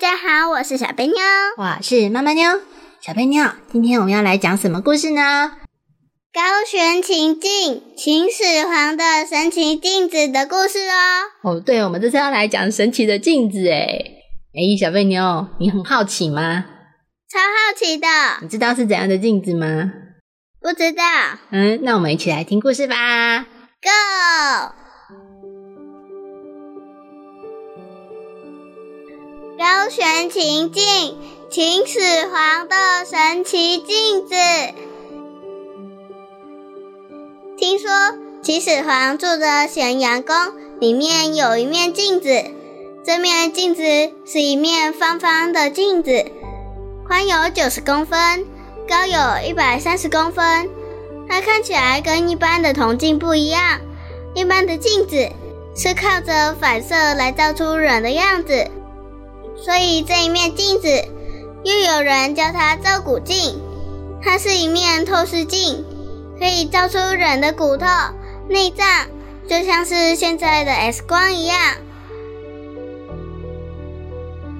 家好，我是小贝妞。我是妈妈妞，小贝妞，今天我们要来讲什么故事呢？高悬情境，秦始皇的神奇镜子的故事哦。哦，对，我们这次要来讲神奇的镜子诶诶小贝妞，你很好奇吗？超好奇的，你知道是怎样的镜子吗？不知道。嗯，那我们一起来听故事吧。Go！高悬情境，秦始皇的神奇镜子。听说秦始皇住的咸阳宫里面有一面镜子，这面镜子是一面方方的镜子，宽有九十公分，高有一百三十公分。它看起来跟一般的铜镜不一样，一般的镜子是靠着反射来照出人的样子，所以这一面镜子又有人叫它照骨镜。它是一面透视镜，可以照出人的骨头、内脏，就像是现在的 X 光一样。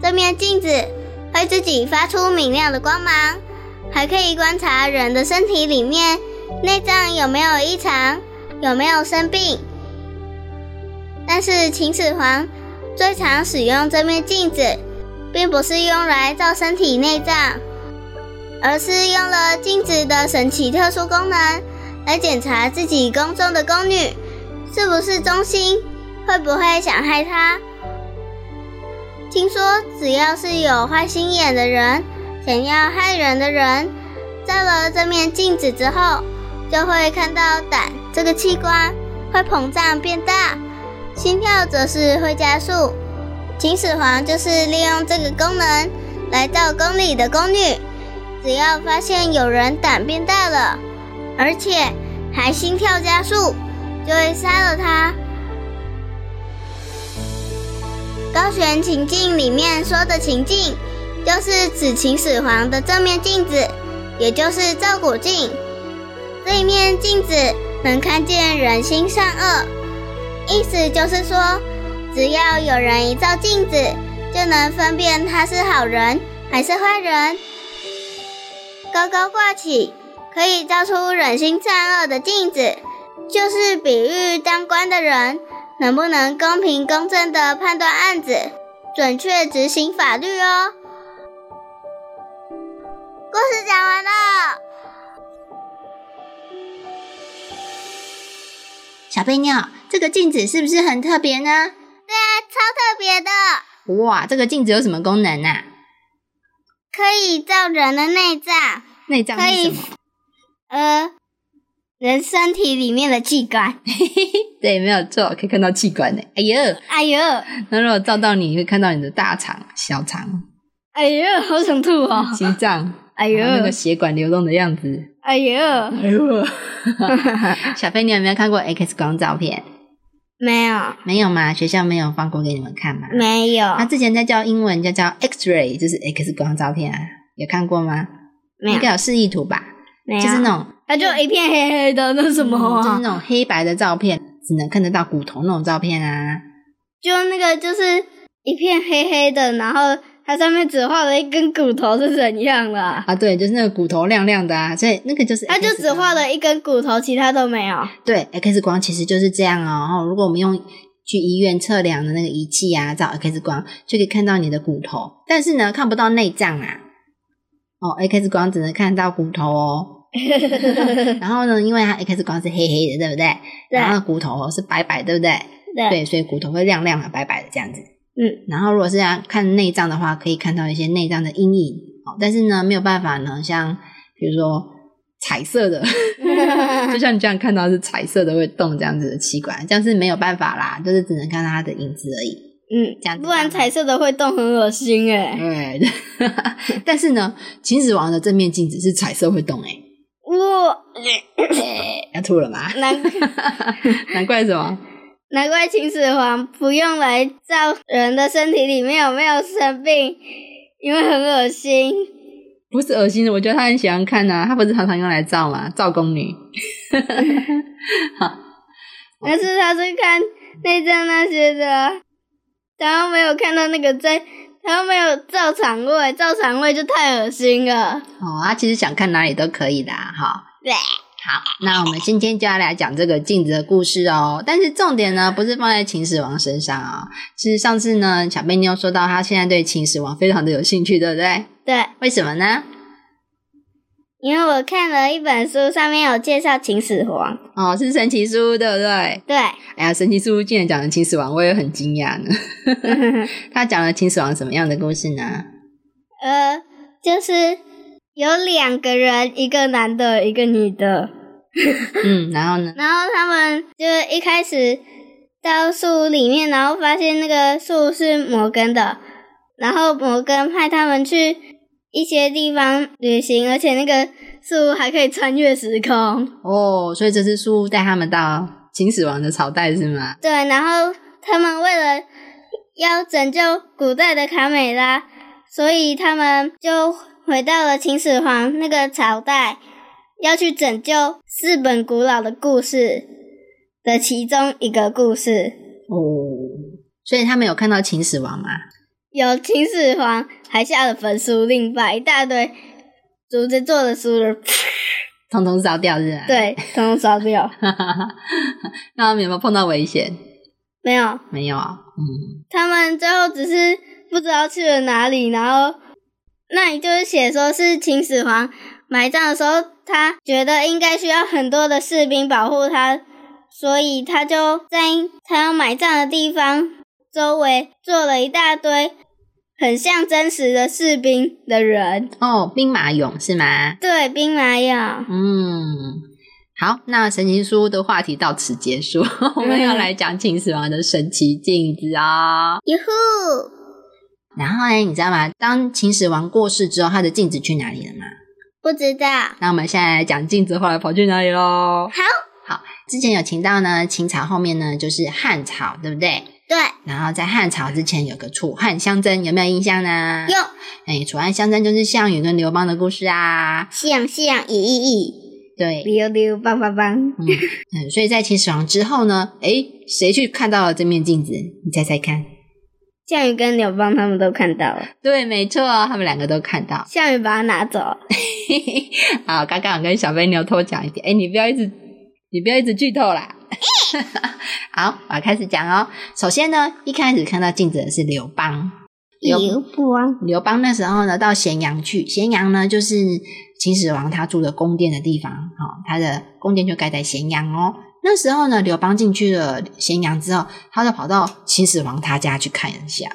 这面镜子会自己发出明亮的光芒，还可以观察人的身体里面内脏有没有异常，有没有生病。但是秦始皇最常使用这面镜子，并不是用来照身体内脏，而是用了镜子的神奇特殊功能来检查自己宫中的宫女是不是忠心，会不会想害他。听说只要是有坏心眼的人，想要害人的人，照了这面镜子之后，就会看到胆这个器官会膨胀变大，心跳则是会加速。秦始皇就是利用这个功能来照宫里的宫女，只要发现有人胆变大了，而且还心跳加速，就会杀了他。高悬情境里面说的情境，就是指秦始皇的正面镜子，也就是照骨镜。这一面镜子能看见人心善恶，意思就是说，只要有人一照镜子，就能分辨他是好人还是坏人。高高挂起，可以照出人心善恶的镜子，就是比喻当官的人。能不能公平公正的判断案子，准确执行法律哦？故事讲完了。小贝妞，这个镜子是不是很特别呢？对啊，超特别的。哇，这个镜子有什么功能啊？可以照人的内脏。内脏是什么？呃，人身体里面的器官。对，没有错，可以看到器官呢。哎呦，哎呦，那如果照到你，会看到你的大肠、小肠，哎呦，好想吐哦！心脏，哎呦，那个血管流动的样子，哎呦，哎呦。小飞，你有没有看过 X 光照片？没有，没有吗？学校没有放过给你们看吗？没有。他之前在教英文，就叫 X-ray，就是 X 光照片啊，有看过吗？没有，应该有示意图吧？没有，就是那种，它就一片黑黑的，那什么、啊嗯？就是那种黑白的照片。只能看得到骨头那种照片啊，就那个就是一片黑黑的，然后它上面只画了一根骨头是怎样的啊？啊，对，就是那个骨头亮亮的啊，所以那个就是它就只画了一根骨头，其他都没有。对，X 光其实就是这样哦。然后如果我们用去医院测量的那个仪器啊，照 X 光就可以看到你的骨头，但是呢看不到内脏啊。哦，X 光只能看到骨头哦。然后呢，因为它 X 光是黑黑的，对不对？对。然后骨头是白白，对不对？对。对，所以骨头会亮亮的、白白的这样子。嗯。然后如果是要看内脏的话，可以看到一些内脏的阴影。哦，但是呢，没有办法呢，像比如说彩色的 就像你这样看到是彩色的会动这样子的器官，这样是没有办法啦，就是只能看到它的影子而已。嗯，这样子不然彩色的会动，很恶心哎。对，但是呢，秦始皇的正面镜子是彩色会动、欸，我要吐了吗？难 难怪什么？难怪秦始皇不用来照人的身体里面有没有生病，因为很恶心。不是恶心的，我觉得他很喜欢看呐、他不是常常用来照吗？照宫女。好 但是他是看内脏那些的啊，然后没有看到那个在，他又没有照肠胃，照肠胃就太恶心了。哦，他其实想看哪里都可以的，哈。对，好，那我们今天就要来讲这个镜子的故事哦。但是重点呢，不是放在秦始皇身上啊、哦。其实上次呢，小贝妞说到她现在对秦始皇非常的有兴趣，对不对？对，为什么呢？因为我看了一本书，上面有介绍秦始皇。哦，是神奇书，对不对？对，哎呀，神奇书竟然讲了秦始皇，我也很惊讶呢。他讲了秦始皇什么样的故事呢？呃，就是有两个人，一个男的，一个女的，嗯，然后呢？然后他们就一开始到树里面，然后发现那个树是摩根的，然后摩根派他们去一些地方旅行，而且那个树还可以穿越时空。哦，所以这只树带他们到秦始皇的朝代是吗？对，然后他们为了要拯救古代的卡美拉，所以他们就回到了秦始皇那个朝代，要去拯救四本古老的故事的其中一个故事。哦，所以他们有看到秦始皇吗？有秦始皇还下了焚书令，把一大堆竹子做的书的，通通烧掉是吧？，对，统统烧掉。那他们有没有碰到危险？没有，没有啊。嗯，他们最后只是不知道去了哪里，然后那里就是写说是秦始皇埋葬的时候，他觉得应该需要很多的士兵保护他，所以他就在他要埋葬的地方周围做了一大堆很像真实的士兵的人，哦，兵马俑是吗？对，兵马俑。嗯，好，那神奇书的话题到此结束，我们要来讲秦始皇的神奇镜子啊。哟呼！然后呢，你知道吗？当秦始皇过世之后，他的镜子去哪里了吗？不知道。那我们现在来讲镜子后来跑去哪里喽？好，好，之前有提到呢，秦朝后面呢就是汉朝，对不对？对，然后在汉朝之前有个楚汉相争，有没有印象呢？有哎，楚汉相争就是项羽跟刘邦的故事啊。项项羽一一，对，溜溜棒棒棒。嗯嗯，所以在秦始皇之后呢，哎，谁去看到了这面镜子？你猜猜看？项羽跟刘邦他们都看到了，对，没错，他们两个都看到。项羽把它拿走。好，刚刚我跟小飞牛偷讲一点，哎，你不要一直，你不要一直剧透啦。好，我要开始讲哦。首先呢，一开始看到镜子的是刘邦。刘刘邦，刘邦那时候呢，到咸阳去，咸阳呢就是秦始皇他住的宫殿的地方，哦，他的宫殿就盖在咸阳哦。那时候呢，刘邦进去了咸阳之后，他就跑到秦始皇他家去看一下，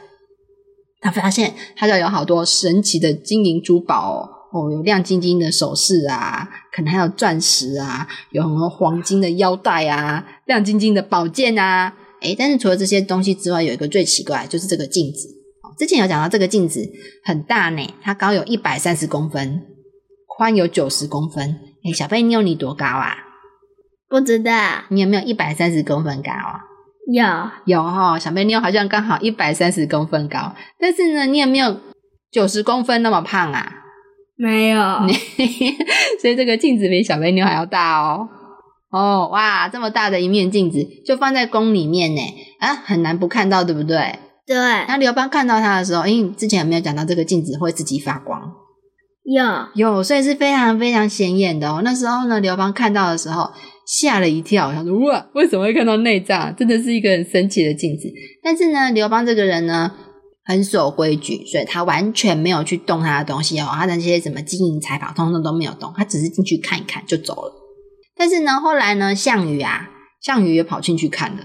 他发现他家有好多神奇的金银珠宝哦，有亮晶晶的首饰啊，可能还有钻石啊，有很多黄金的腰带啊，亮晶晶的宝剑啊，诶，但是除了这些东西之外，有一个最奇怪，就是这个镜子。之前有讲到这个镜子很大呢，它高有一百三十公分，宽有九十公分。哎，小贝妞你多高啊？不知道。你有没有一百三十公分高啊？有，有哈、哦，小贝妞好像刚好一百三十公分高，但是呢，你有没有九十公分那么胖啊？没有。所以这个镜子比小贝妞还要大哦。哦，哇，这么大的一面镜子就放在宫里面呢，啊，很难不看到，对不对？对，那刘邦看到它的时候，因为之前有没有讲到这个镜子会自己发光？有，有，所以是非常非常显眼的哦。那时候呢，刘邦看到的时候吓了一跳，他说：“哇，为什么会看到内脏？真的是一个很神奇的镜子。”但是呢，刘邦这个人呢很守规矩，所以他完全没有去动他的东西哦，他的那些什么金银财宝，通通都没有动，他只是进去看一看就走了。但是呢，后来呢，项羽啊，项羽也跑进去看了。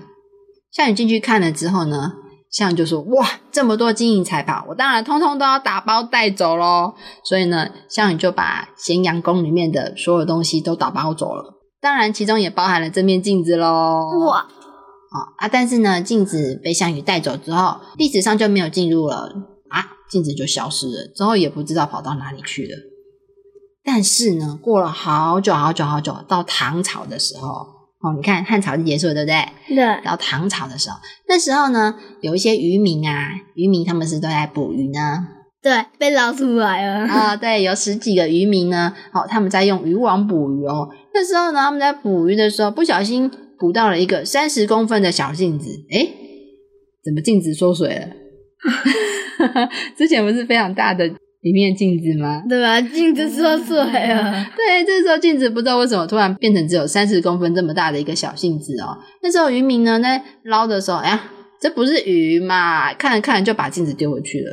项羽进去看了之后呢，项羽就说：“哇，这么多金银财宝，我当然通通都要打包带走喽。”所以呢，项羽就把咸阳宫里面的所有东西都打包走了。当然其中也包含了这面镜子喽。哇，哦啊，但是呢，镜子被项羽带走之后，历史上就没有进入了啊，镜子就消失了，之后也不知道跑到哪里去了。但是呢，过了好久好久好久，到唐朝的时候，哦，你看汉朝就结束了，对不对？对，到唐朝的时候，那时候呢，有一些渔民啊，渔民他们是都在捕鱼呢。对，被捞出来了。啊、对，有十几个渔民呢，哦，他们在用渔网捕鱼哦。那时候呢，他们在捕鱼的时候，不小心捕到了一个三十公分的小镜子，诶，怎么镜子缩水了？之前不是非常大的一面镜子吗？对吧？镜子缩水了。对，这时候镜子不知道为什么突然变成只有三十公分这么大的一个小镜子哦。那时候渔民呢在捞的时候，哎呀，这不是鱼嘛？看着看着就把镜子丢回去了，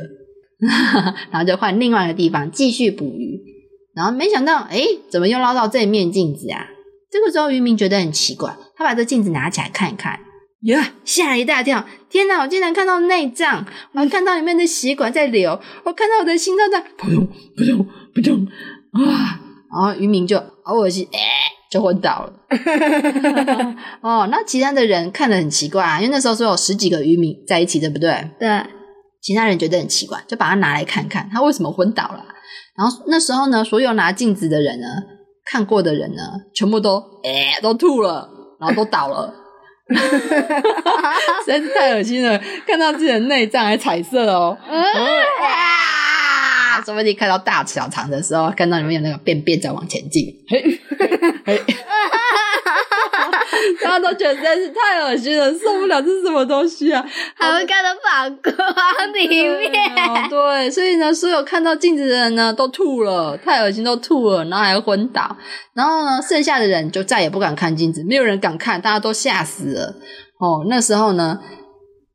然后就换另外一个地方继续捕鱼。然后没想到，哎，怎么又捞到这面镜子啊？这个时候渔民觉得很奇怪，他把这镜子拿起来看一看，呀，吓一大跳！天哪，我竟然看到内脏，我还看到里面的血管在流，我看到我的心脏在扑通扑通扑通啊！然后渔民就好恶心，哎、就昏倒了。哦，那其他的人看得很奇怪啊，因为那时候是有十几个渔民在一起，对不对？对，其他人觉得很奇怪，就把它拿来看看，他为什么昏倒了。然后那时候呢，所有拿镜子的人呢，看过的人呢，全部都哎、都吐了，然后都倒了。实在是太恶心了，看到自己的内脏还彩色哦。啊！说不定看到大小肠的时候，看到里面有那个便便在往前进，嘿，嘿，大家都觉得实在是太恶心了，受不了，这是什么东西啊？还会看到反光里面。哦，对，所以呢，所有看到镜子的人呢都吐了，太恶心都吐了，然后还昏倒，然后呢，剩下的人就再也不敢看镜子，没有人敢看，大家都吓死了。哦，那时候呢，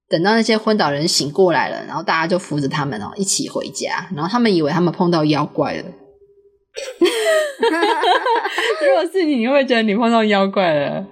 等到那些昏倒人醒过来了，然后大家就扶着他们哦一起回家，然后他们以为他们碰到妖怪了。如果是你，你会觉得你碰到妖怪了？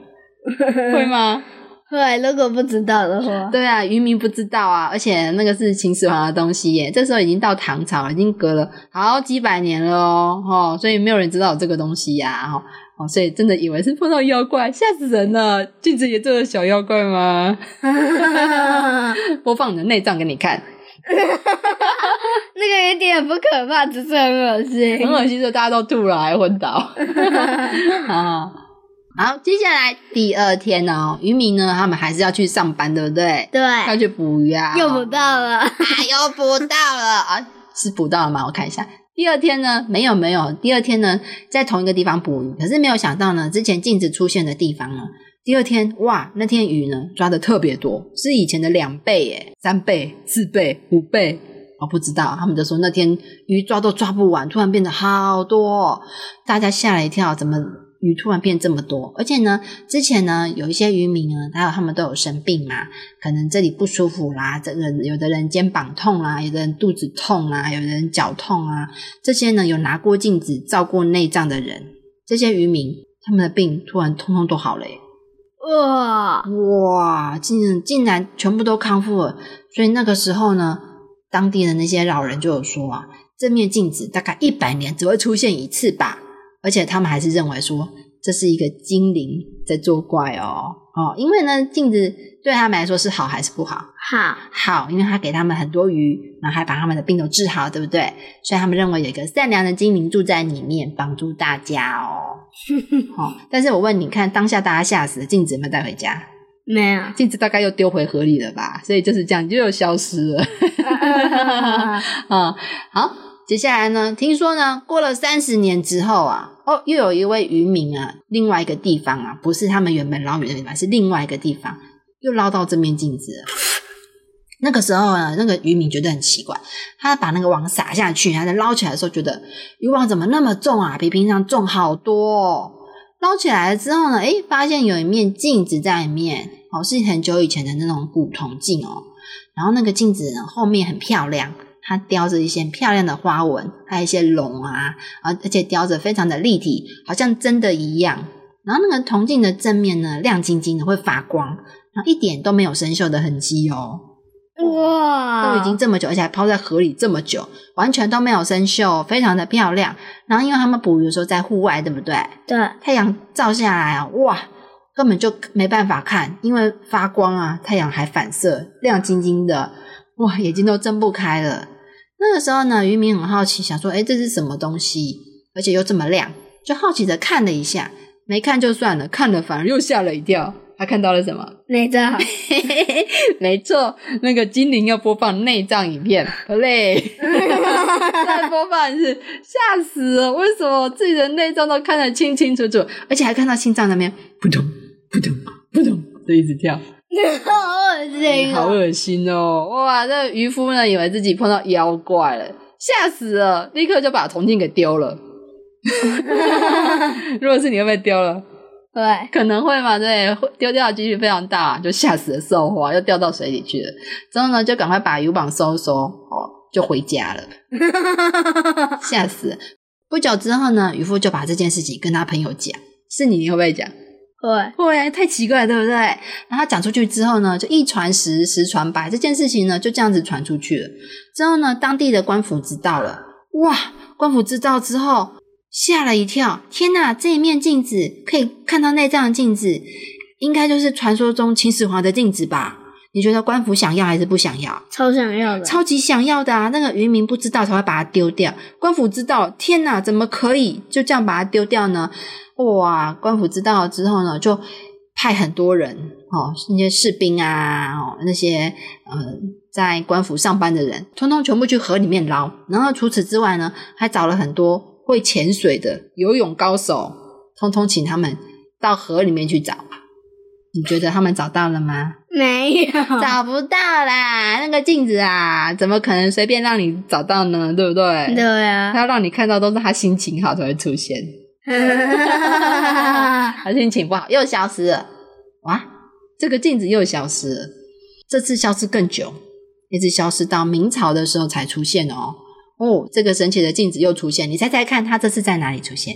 会吗？会，如果不知道的话，对啊，渔民不知道啊，而且那个是秦始皇的东西耶，这时候已经到唐朝了，已经隔了好几百年了哦，哦，所以没有人知道有这个东西呀、哦，哦，所以真的以为是碰到妖怪，吓死人了！镜子也做了小妖怪吗？播放你的内脏给你看，那个有点不可怕，只是很恶心。很恶心的，大家都吐了，还昏倒。啊，好，接下来第二天哦，渔民呢，他们还是要去上班，对不对？对要，去捕鱼啊，又捕到了。啊，又捕到了啊！是捕到了吗？我看一下。第二天呢，没有没有。第二天呢，在同一个地方捕鱼，可是没有想到呢，之前镜子出现的地方呢，第二天哇，那天鱼呢抓的特别多，是以前的两倍耶，三倍、四倍、五倍。我不知道，他们就说那天鱼抓都抓不完，突然变得好多哦，大家吓了一跳，怎么鱼突然变这么多？而且呢，之前呢有一些渔民呢，还有他们都有生病嘛，可能这里不舒服啦，这个有的人肩膀痛啦，有的人肚子痛啦，有的人脚痛啊，这些呢有拿过镜子照过内脏的人，这些渔民他们的病突然通通都好了耶，哇，哇，竟竟然全部都康复了，所以那个时候呢，当地的那些老人就有说啊，这面镜子大概一百年只会出现一次吧，而且他们还是认为说这是一个精灵在作怪哦哦，因为呢镜子对他们来说是好还是不好？好，好，因为他给他们很多鱼，然后还把他们的病都治好，对不对？所以他们认为有一个善良的精灵住在里面，帮助大家哦。哦，但是我问你看，当下大家吓死了，镜子有没有带回家？没有。镜子大概又丢回河里了吧？所以就是这样，就又消失了。啊、好，接下来呢？听说呢，过了三十年之后啊，哦，又有一位渔民啊，另外一个地方啊，不是他们原本捞鱼的地方，是另外一个地方，又捞到这面镜子。那个时候呢，那个渔民觉得很奇怪，他把那个网撒下去，他在捞起来的时候，觉得渔网怎么那么重啊？比平常重好多、哦。捞起来了之后呢，诶，发现有一面镜子在里面，哦，是很久以前的那种古铜镜哦。然后那个镜子，后面很漂亮，它雕着一些漂亮的花纹，还有一些龙啊，而，而且雕着非常的立体，好像真的一样。然后那个铜镜的正面呢，亮晶晶的，会发光，然后一点都没有生锈的痕迹哦。哇，都已经这么久，而且还泡在河里这么久，完全都没有生锈，非常的漂亮。然后因为他们捕鱼的时候在户外，对不对？对，太阳照下来啊，哇，根本就没办法看，因为发光啊，太阳还反射，亮晶晶的，哇，眼睛都睁不开了。那个时候呢，渔民很好奇，想说，哎，这是什么东西？而且又这么亮，就好奇的看了一下，没看就算了，看了反而又吓了一跳。他看到了什么？内脏，没错，那个精灵要播放内脏影片，play，再播放一次，吓死了！为什么自己的内脏都看得清清楚楚，而且还看到心脏那边扑通扑通扑通的一直跳，好恶心哦！好恶心哦！哇，这渔夫呢，以为自己碰到妖怪了，吓死了，立刻就把铜镜给丢了。如果是你，会不会丢了？对，可能会嘛？对，丢掉的几率非常大，就吓死了兽花，又掉到水里去了。之后呢，就赶快把渔网收收，哦，就回家了，吓死了。不久之后呢，渔夫就把这件事情跟他朋友讲，是你，你会不会讲？对，会，太奇怪了，对不对？然后讲出去之后呢，就一传十，十传百，这件事情呢就这样子传出去了。之后呢，当地的官府知道了，哇，官府知道之后。吓了一跳！天哪，这一面镜子可以看到内脏的镜子，应该就是传说中秦始皇的镜子吧？你觉得官府想要还是不想要？超想要的，超级想要的啊！那个渔民不知道才会把它丢掉，官府知道，天哪，怎么可以就这样把它丢掉呢？哇！官府知道了之后呢，就派很多人哦，那些士兵啊，哦，那些呃，在官府上班的人，通通全部去河里面捞。然后除此之外呢，还找了很多。会潜水的游泳高手，通通请他们到河里面去找。你觉得他们找到了吗？没有，找不到啦。那个镜子啊，怎么可能随便让你找到呢？对不对？对啊，他要让你看到都是他心情好才会出现。他心情不好又消失了。哇，这个镜子又消失了。这次消失更久，一直消失到明朝的时候才出现哦。哦，这个神奇的镜子又出现，你猜猜看，它这次在哪里出现？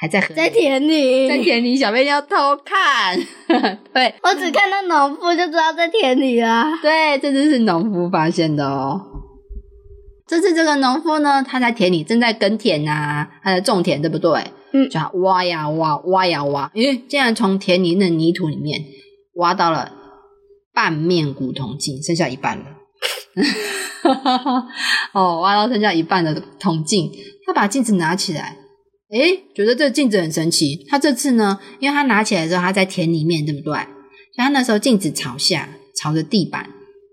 还在河？在田里，在田里，小妹要偷看。对，我只看到农夫就知道在田里啊。对，这次是农夫发现的哦。这次这个农夫呢，他在田里正在耕田呐，他在种田，对不对？嗯，就挖呀挖，挖呀挖，咦，竟然从田里的泥土里面挖到了半面古铜镜，剩下一半了。哦，挖到剩下一半的铜镜，他把镜子拿起来，诶，觉得这镜子很神奇。他这次呢，因为他拿起来的时候，他在田里面，对不对？所以他那时候镜子朝下，朝着地板，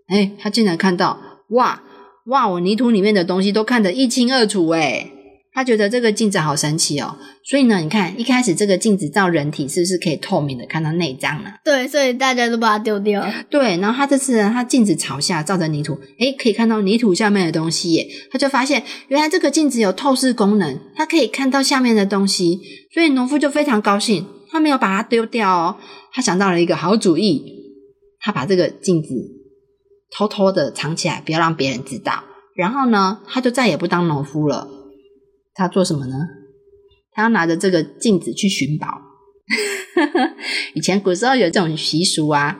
诶，他竟然看到，哇哇，我泥土里面的东西都看得一清二楚，诶。他觉得这个镜子好神奇哦，所以呢，你看一开始这个镜子照人体是不是可以透明的看到内脏呢？对，所以大家都把它丢掉。对，然后他这次呢，他镜子朝下照着泥土，诶，可以看到泥土下面的东西耶。他就发现原来这个镜子有透视功能，它可以看到下面的东西，所以农夫就非常高兴，他没有把它丢掉哦，他想到了一个好主意，他把这个镜子偷偷的藏起来，不要让别人知道。然后呢，他就再也不当农夫了。他做什么呢？他要拿着这个镜子去寻宝。以前古时候有这种习俗啊，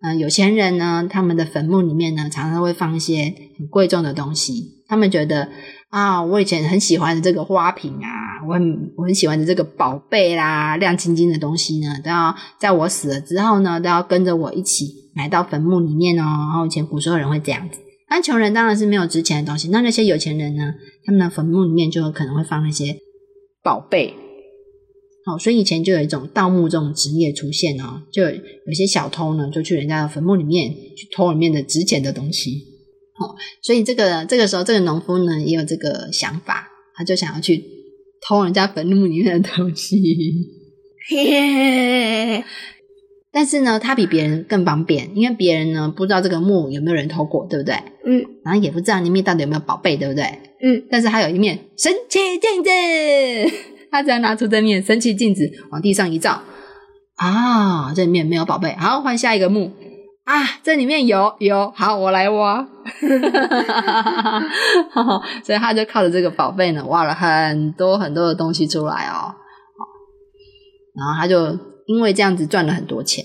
嗯，有钱人呢，他们的坟墓里面呢，常常会放一些很贵重的东西。他们觉得啊，我以前很喜欢的这个花瓶啊，我很我很喜欢的这个宝贝啦，亮晶晶的东西呢，都要在我死了之后呢，都要跟着我一起埋到坟墓里面哦。然后以前古时候人会这样子。那穷人当然是没有值钱的东西，那那些有钱人呢？他们的坟墓里面就有可能会放那些宝贝。好，所以以前就有一种盗墓这种职业出现哦，就有些小偷呢，就去人家的坟墓里面去偷里面的值钱的东西。好，所以这个这个时候，这个农夫呢也有这个想法，他就想要去偷人家坟墓里面的东西。但是呢，他比别人更方便，因为别人呢不知道这个墓有没有人偷过，对不对？嗯。然后也不知道里面到底有没有宝贝，对不对？嗯。但是他有一面神奇镜子，他只要拿出这面神奇镜子往地上一照，啊，这里面没有宝贝，好换下一个墓啊，这里面有有，好我来挖，所以他就靠着这个宝贝呢，挖了很多很多的东西出来哦，然后他就。因为这样子赚了很多钱，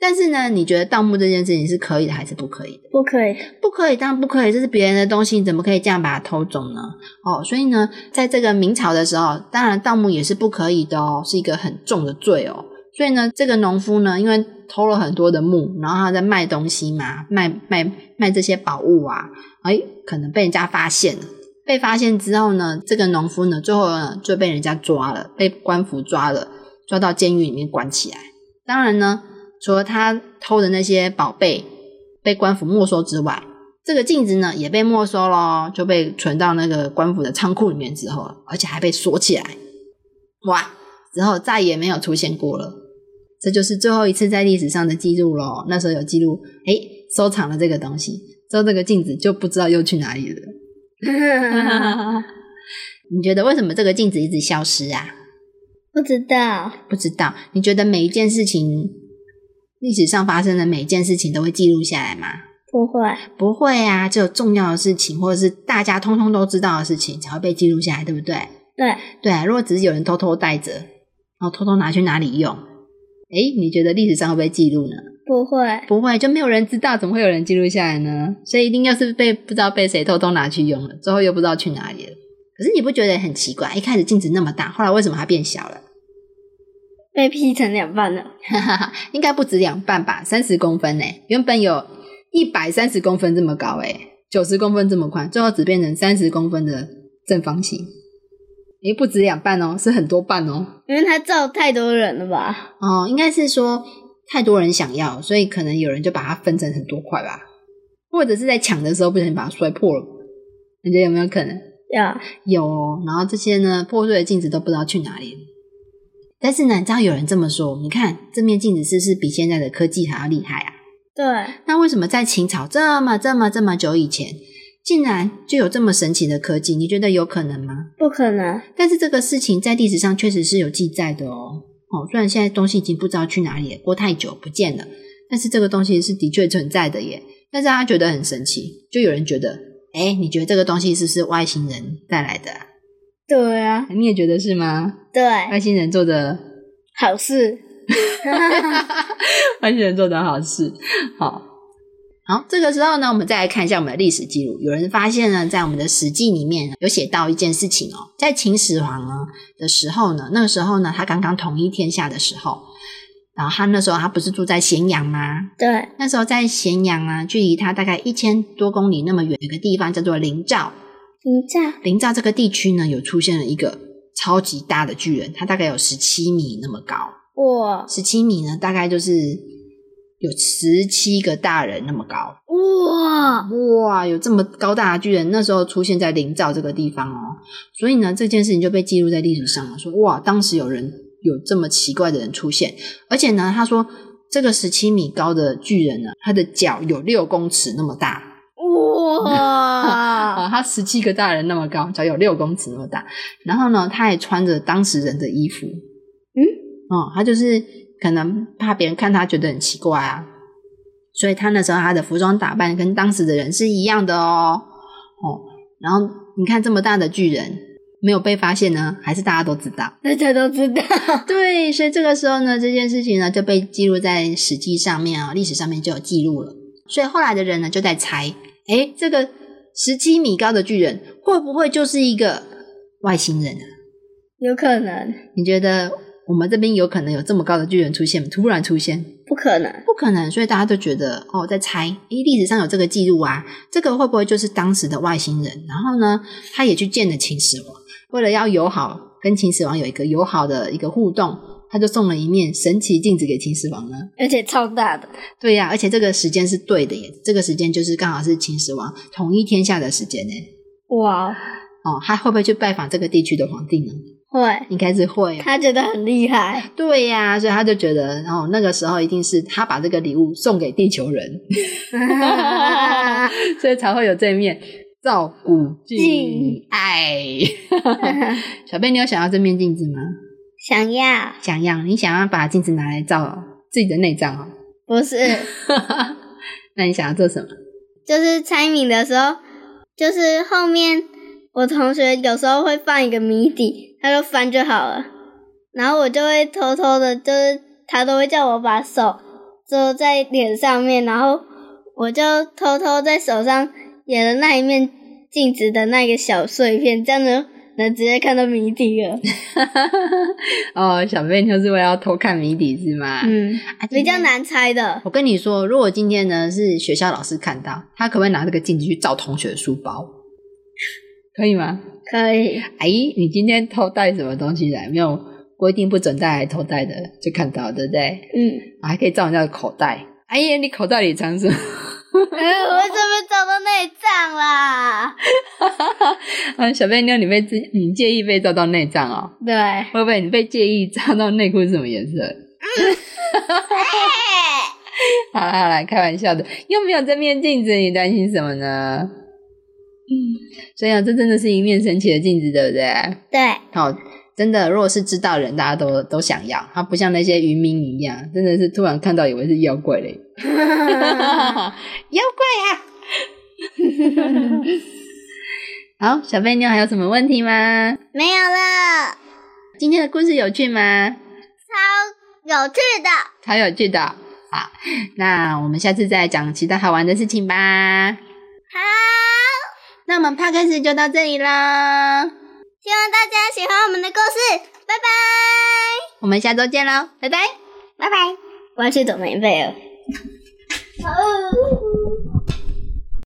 但是呢，你觉得盗墓这件事情是可以的还是不可以的？不可以，不可以，当然不可以，这是别人的东西，你怎么可以这样把它偷走呢？哦，所以呢，在这个明朝的时候，当然盗墓也是不可以的哦，是一个很重的罪哦。所以呢，这个农夫呢，因为偷了很多的墓，然后他在卖东西嘛，卖卖卖这些宝物啊，哎，可能被人家发现了。被发现之后呢，这个农夫呢，最后呢就被人家抓了，被官府抓了，抓到监狱里面关起来。当然呢。除了他偷的那些宝贝被官府没收之外，这个镜子呢也被没收了，就被存到那个官府的仓库里面之后，而且还被锁起来。哇！之后再也没有出现过了。这就是最后一次在历史上的记录喽。那时候有记录，哎，收藏了这个东西，之后这个镜子就不知道又去哪里了。你觉得为什么这个镜子一直消失啊？不知道，不知道。你觉得每一件事情？历史上发生的每一件事情都会记录下来吗？不会，不会啊！只有重要的事情，或者是大家通通都知道的事情，才会被记录下来，对不对？对，对。如果只是有人偷偷带着，然后偷偷拿去哪里用，哎，你觉得历史上会不会记录呢？不会，不会，就没有人知道，怎么会有人记录下来呢？所以一定又是被不知道被谁偷偷拿去用了，最后又不知道去哪里了。可是你不觉得很奇怪？一开始镜子那么大，后来为什么它变小了？被劈成两半了，应该不止两半吧？三十公分呢，原本有一百三十公分这么高，哎，九十公分这么宽，最后只变成三十公分的正方形。诶，不止两半哦，是很多半哦。因为它造太多人了吧？哦，应该是说太多人想要，所以可能有人就把它分成很多块吧，或者是在抢的时候不小心把它摔破了。你觉得有没有可能？有，有。然后这些呢，破碎的镜子都不知道去哪里。但是呢，你知道有人这么说？你看这面镜子是不是比现在的科技还要厉害啊？对。那为什么在秦朝这么这么这么久以前，竟然就有这么神奇的科技？你觉得有可能吗？不可能。但是这个事情在历史上确实是有记载的哦。哦，虽然现在东西已经不知道去哪里，过太久不见了，但是这个东西是的确存在的耶。但是他觉得很神奇，就有人觉得，哎，你觉得这个东西是不是外星人带来的？对啊，你也觉得是吗？对，外星人做的好事，外星人做的好事。好，好，这个时候呢，我们再来看一下我们的历史记录。有人发现呢，在我们的史记里面有写到一件事情哦，在秦始皇呢的时候呢，那个时候呢，他刚刚统一天下的时候，然后他那时候他不是住在咸阳吗？对，那时候在咸阳啊，距离他大概一千多公里那么远，有个地方叫做临赵。临赵，临赵这个地区呢，有出现了一个超级大的巨人，它大概有十七米那么高。哇，十七米呢，大概就是有十七个大人那么高。哇哇，有这么高大的巨人，那时候出现在临赵这个地方哦。所以呢，这件事情就被记录在历史上了。说哇，当时有人有这么奇怪的人出现，而且呢，他说这个十七米高的巨人呢，他的脚有六公尺那么大。哇！他十七个大人那么高，脚有六公尺那么大。然后呢，他也穿着当时人的衣服。嗯，哦，他就是可能怕别人看他觉得很奇怪啊，所以他那时候他的服装打扮跟当时的人是一样的哦。哦，然后你看这么大的巨人没有被发现呢，还是大家都知道？大家都知道。对，所以这个时候呢，这件事情呢就被记录在史记上面啊，历史上面就有记录了。所以后来的人呢就在猜。哎，这个十七米高的巨人会不会就是一个外星人啊？有可能。你觉得我们这边有可能有这么高的巨人出现吗？突然出现？不可能，不可能。所以大家都觉得哦，在猜。哎，历史上有这个记录啊，这个会不会就是当时的外星人？然后呢，他也去见了秦始皇，为了要友好，跟秦始皇有一个友好的一个互动。他就送了一面神奇镜子给秦始皇了，而且超大的。对呀，而且这个时间是对的耶，这个时间就是刚好是秦始皇统一天下的时间呢。哇！哦，他会不会去拜访这个地区的皇帝呢？会，应该是会。他觉得很厉害。对呀，所以他就觉得，然后那个时候一定是他把这个礼物送给地球人，所以才会有这面照古镜。哎，小贝，你有想要这面镜子吗？想要，想要，你想要把镜子拿来照自己的内脏哦？不是，那你想要做什么？就是猜谜的时候，就是后面我同学有时候会放一个谜底，他就翻就好了，然后我就会偷偷的，就是他都会叫我把手遮在脸上面，然后我就偷偷在手上演了那一面镜子的那个小碎片，这样呢能直接看到谜底了。哦，小贝就是为了要偷看谜底是吗？嗯，啊比较难猜的。我跟你说，如果今天呢是学校老师看到，他可不可以拿这个镜子去照同学的书包？可以吗？可以，哎，你今天偷带什么东西来？没有规定不准带还偷带的，就看到对不对？嗯，还可以照人家的口袋。哎呀，你口袋里藏什么？呃 我怎么找到内脏啦？啊，小贝妞，你被自你介意被照到内脏哦？对，会不会你被介意照到内裤是什么颜色？好啦 好啦，开玩笑的，又没有这面镜子，你担心什么呢？嗯，所以啊，这真的是一面神奇的镜子，对不对？对，好、真的，如果是知道的人，大家都都想要，他不像那些渔民一样，真的是突然看到以为是妖怪嘞，妖怪啊！好，小贝妞还有什么问题吗？没有了，今天的故事有趣吗？超有趣的。超有趣的。好，那我们下次再讲其他好玩的事情吧。好，那我们 p 开始就到这里啦，希望大家喜欢我们的故事，拜拜，我们下周见喽，拜拜。拜拜。我要去躲棉被了。哦